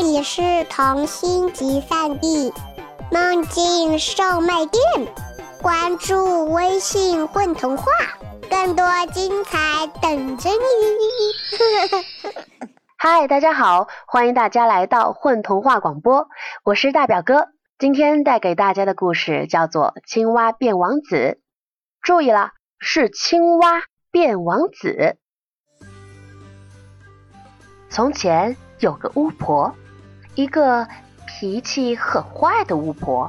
这里是童心集散地，梦境售卖店。关注微信“混童话”，更多精彩等着你。嗨，大家好，欢迎大家来到混童话广播，我是大表哥。今天带给大家的故事叫做《青蛙变王子》。注意了，是青蛙变王子。从前有个巫婆，一个脾气很坏的巫婆。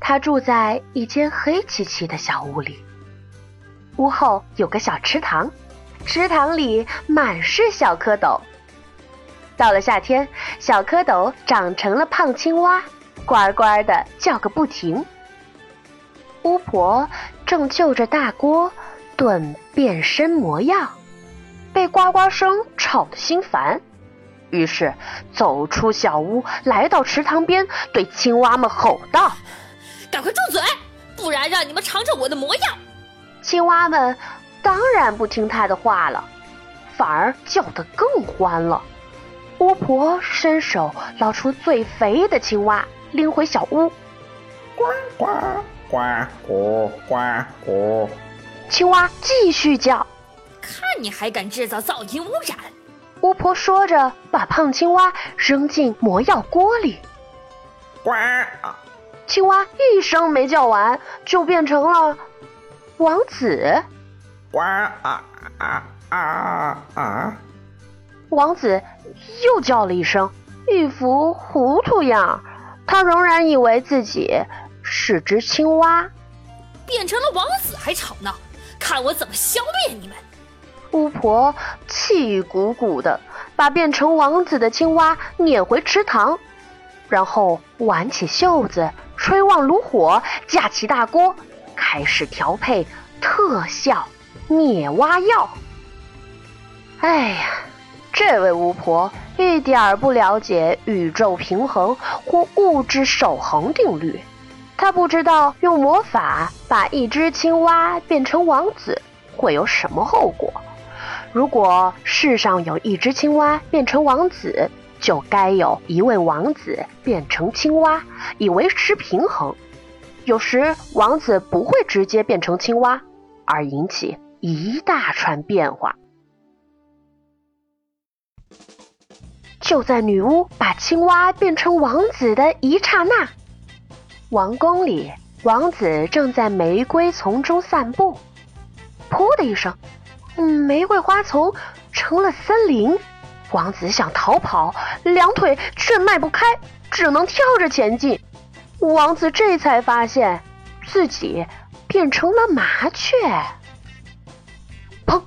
她住在一间黑漆漆的小屋里。屋后有个小池塘，池塘里满是小蝌蚪。到了夏天，小蝌蚪长成了胖青蛙，呱呱的叫个不停。巫婆正就着大锅炖变身魔药。被呱呱声吵得心烦，于是走出小屋，来到池塘边，对青蛙们吼道：“赶快住嘴，不然让你们尝尝我的模样！”青蛙们当然不听他的话了，反而叫得更欢了。巫婆伸手捞出最肥的青蛙，拎回小屋，呱呱呱呱呱呱，青蛙继续叫。看你还敢制造噪音污染！巫婆说着，把胖青蛙扔进魔药锅里。呱！青蛙一声没叫完，就变成了王子。呱啊啊啊啊！王子又叫了一声，一副糊涂样。他仍然以为自己是只青蛙，变成了王子还吵闹，看我怎么消灭你们！巫婆气鼓鼓的把变成王子的青蛙撵回池塘，然后挽起袖子，吹旺炉火，架起大锅，开始调配特效灭蛙药。哎呀，这位巫婆一点儿不了解宇宙平衡或物质守恒定律，她不知道用魔法把一只青蛙变成王子会有什么后果。如果世上有一只青蛙变成王子，就该有一位王子变成青蛙，以维持平衡。有时王子不会直接变成青蛙，而引起一大串变化。就在女巫把青蛙变成王子的一刹那，王宫里王子正在玫瑰丛中散步，噗的一声。嗯，玫瑰花丛成了森林，王子想逃跑，两腿却迈不开，只能跳着前进。王子这才发现自己变成了麻雀。砰！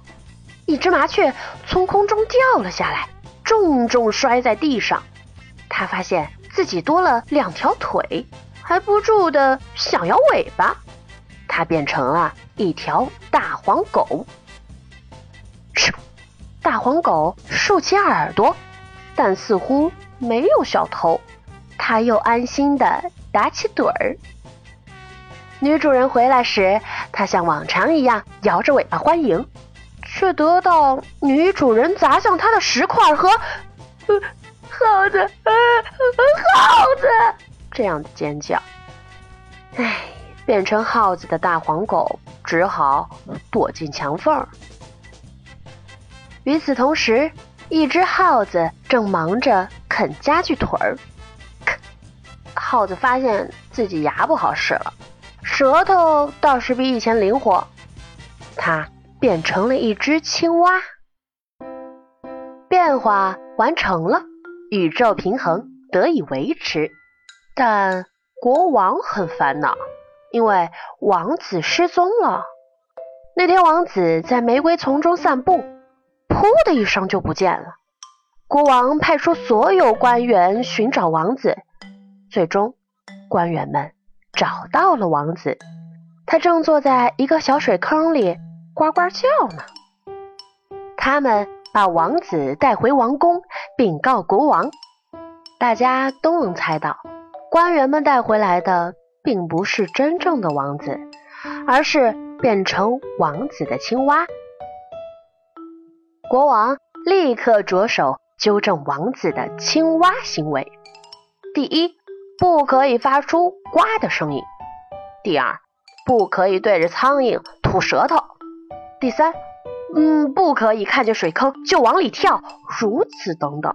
一只麻雀从空中掉了下来，重重摔在地上。他发现自己多了两条腿，还不住的想摇尾巴。他变成了一条大黄狗。大黄狗竖起耳朵，但似乎没有小偷。它又安心的打起盹儿。女主人回来时，它像往常一样摇着尾巴欢迎，却得到女主人砸向它的石块和“耗子，耗子”这样的尖叫。唉，变成耗子的大黄狗只好躲进墙缝儿。与此同时，一只耗子正忙着啃家具腿儿。耗子发现自己牙不好使了，舌头倒是比以前灵活。它变成了一只青蛙。变化完成了，宇宙平衡得以维持。但国王很烦恼，因为王子失踪了。那天，王子在玫瑰丛中散步。噗的一声就不见了。国王派出所有官员寻找王子，最终官员们找到了王子。他正坐在一个小水坑里呱呱叫呢。他们把王子带回王宫，禀告国王。大家都能猜到，官员们带回来的并不是真正的王子，而是变成王子的青蛙。国王立刻着手纠正王子的青蛙行为：第一，不可以发出“呱”的声音；第二，不可以对着苍蝇吐舌头；第三，嗯，不可以看见水坑就往里跳，如此等等。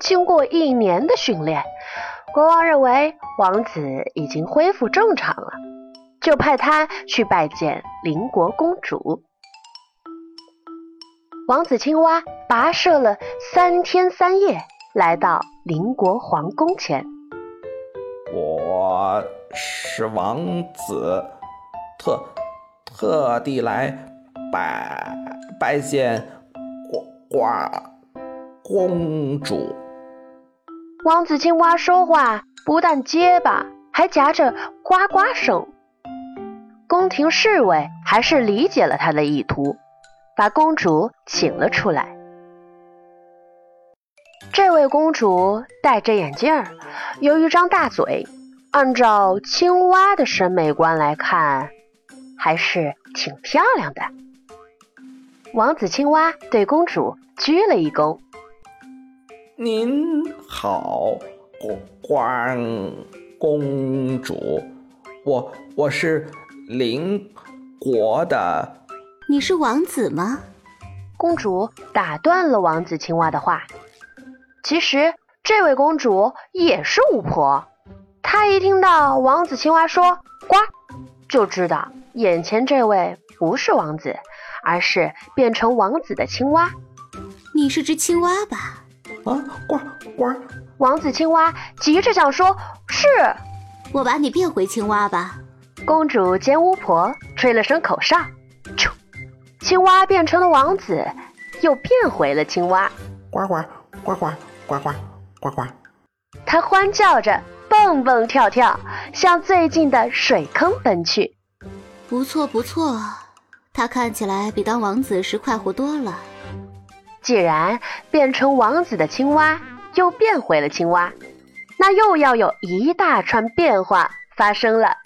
经过一年的训练，国王认为王子已经恢复正常了，就派他去拜见邻国公主。王子青蛙跋涉了三天三夜，来到邻国皇宫前。我是王子，特特地来拜拜见呱呱公主。王子青蛙说话不但结巴，还夹着呱呱声。宫廷侍卫还是理解了他的意图。把公主请了出来。这位公主戴着眼镜儿，有一张大嘴，按照青蛙的审美观来看，还是挺漂亮的。王子青蛙对公主鞠了一躬：“您好，关公主，我我是邻国的。”你是王子吗？公主打断了王子青蛙的话。其实，这位公主也是巫婆。她一听到王子青蛙说“呱”，就知道眼前这位不是王子，而是变成王子的青蛙。你是只青蛙吧？啊，呱呱！王子青蛙急着想说：“是，我把你变回青蛙吧。”公主兼巫婆吹了声口哨，啾。青蛙变成了王子，又变回了青蛙。呱呱呱呱呱呱呱呱！它欢叫着，蹦蹦跳跳，向最近的水坑奔去。不错不错，它看起来比当王子时快活多了。既然变成王子的青蛙又变回了青蛙，那又要有一大串变化发生了。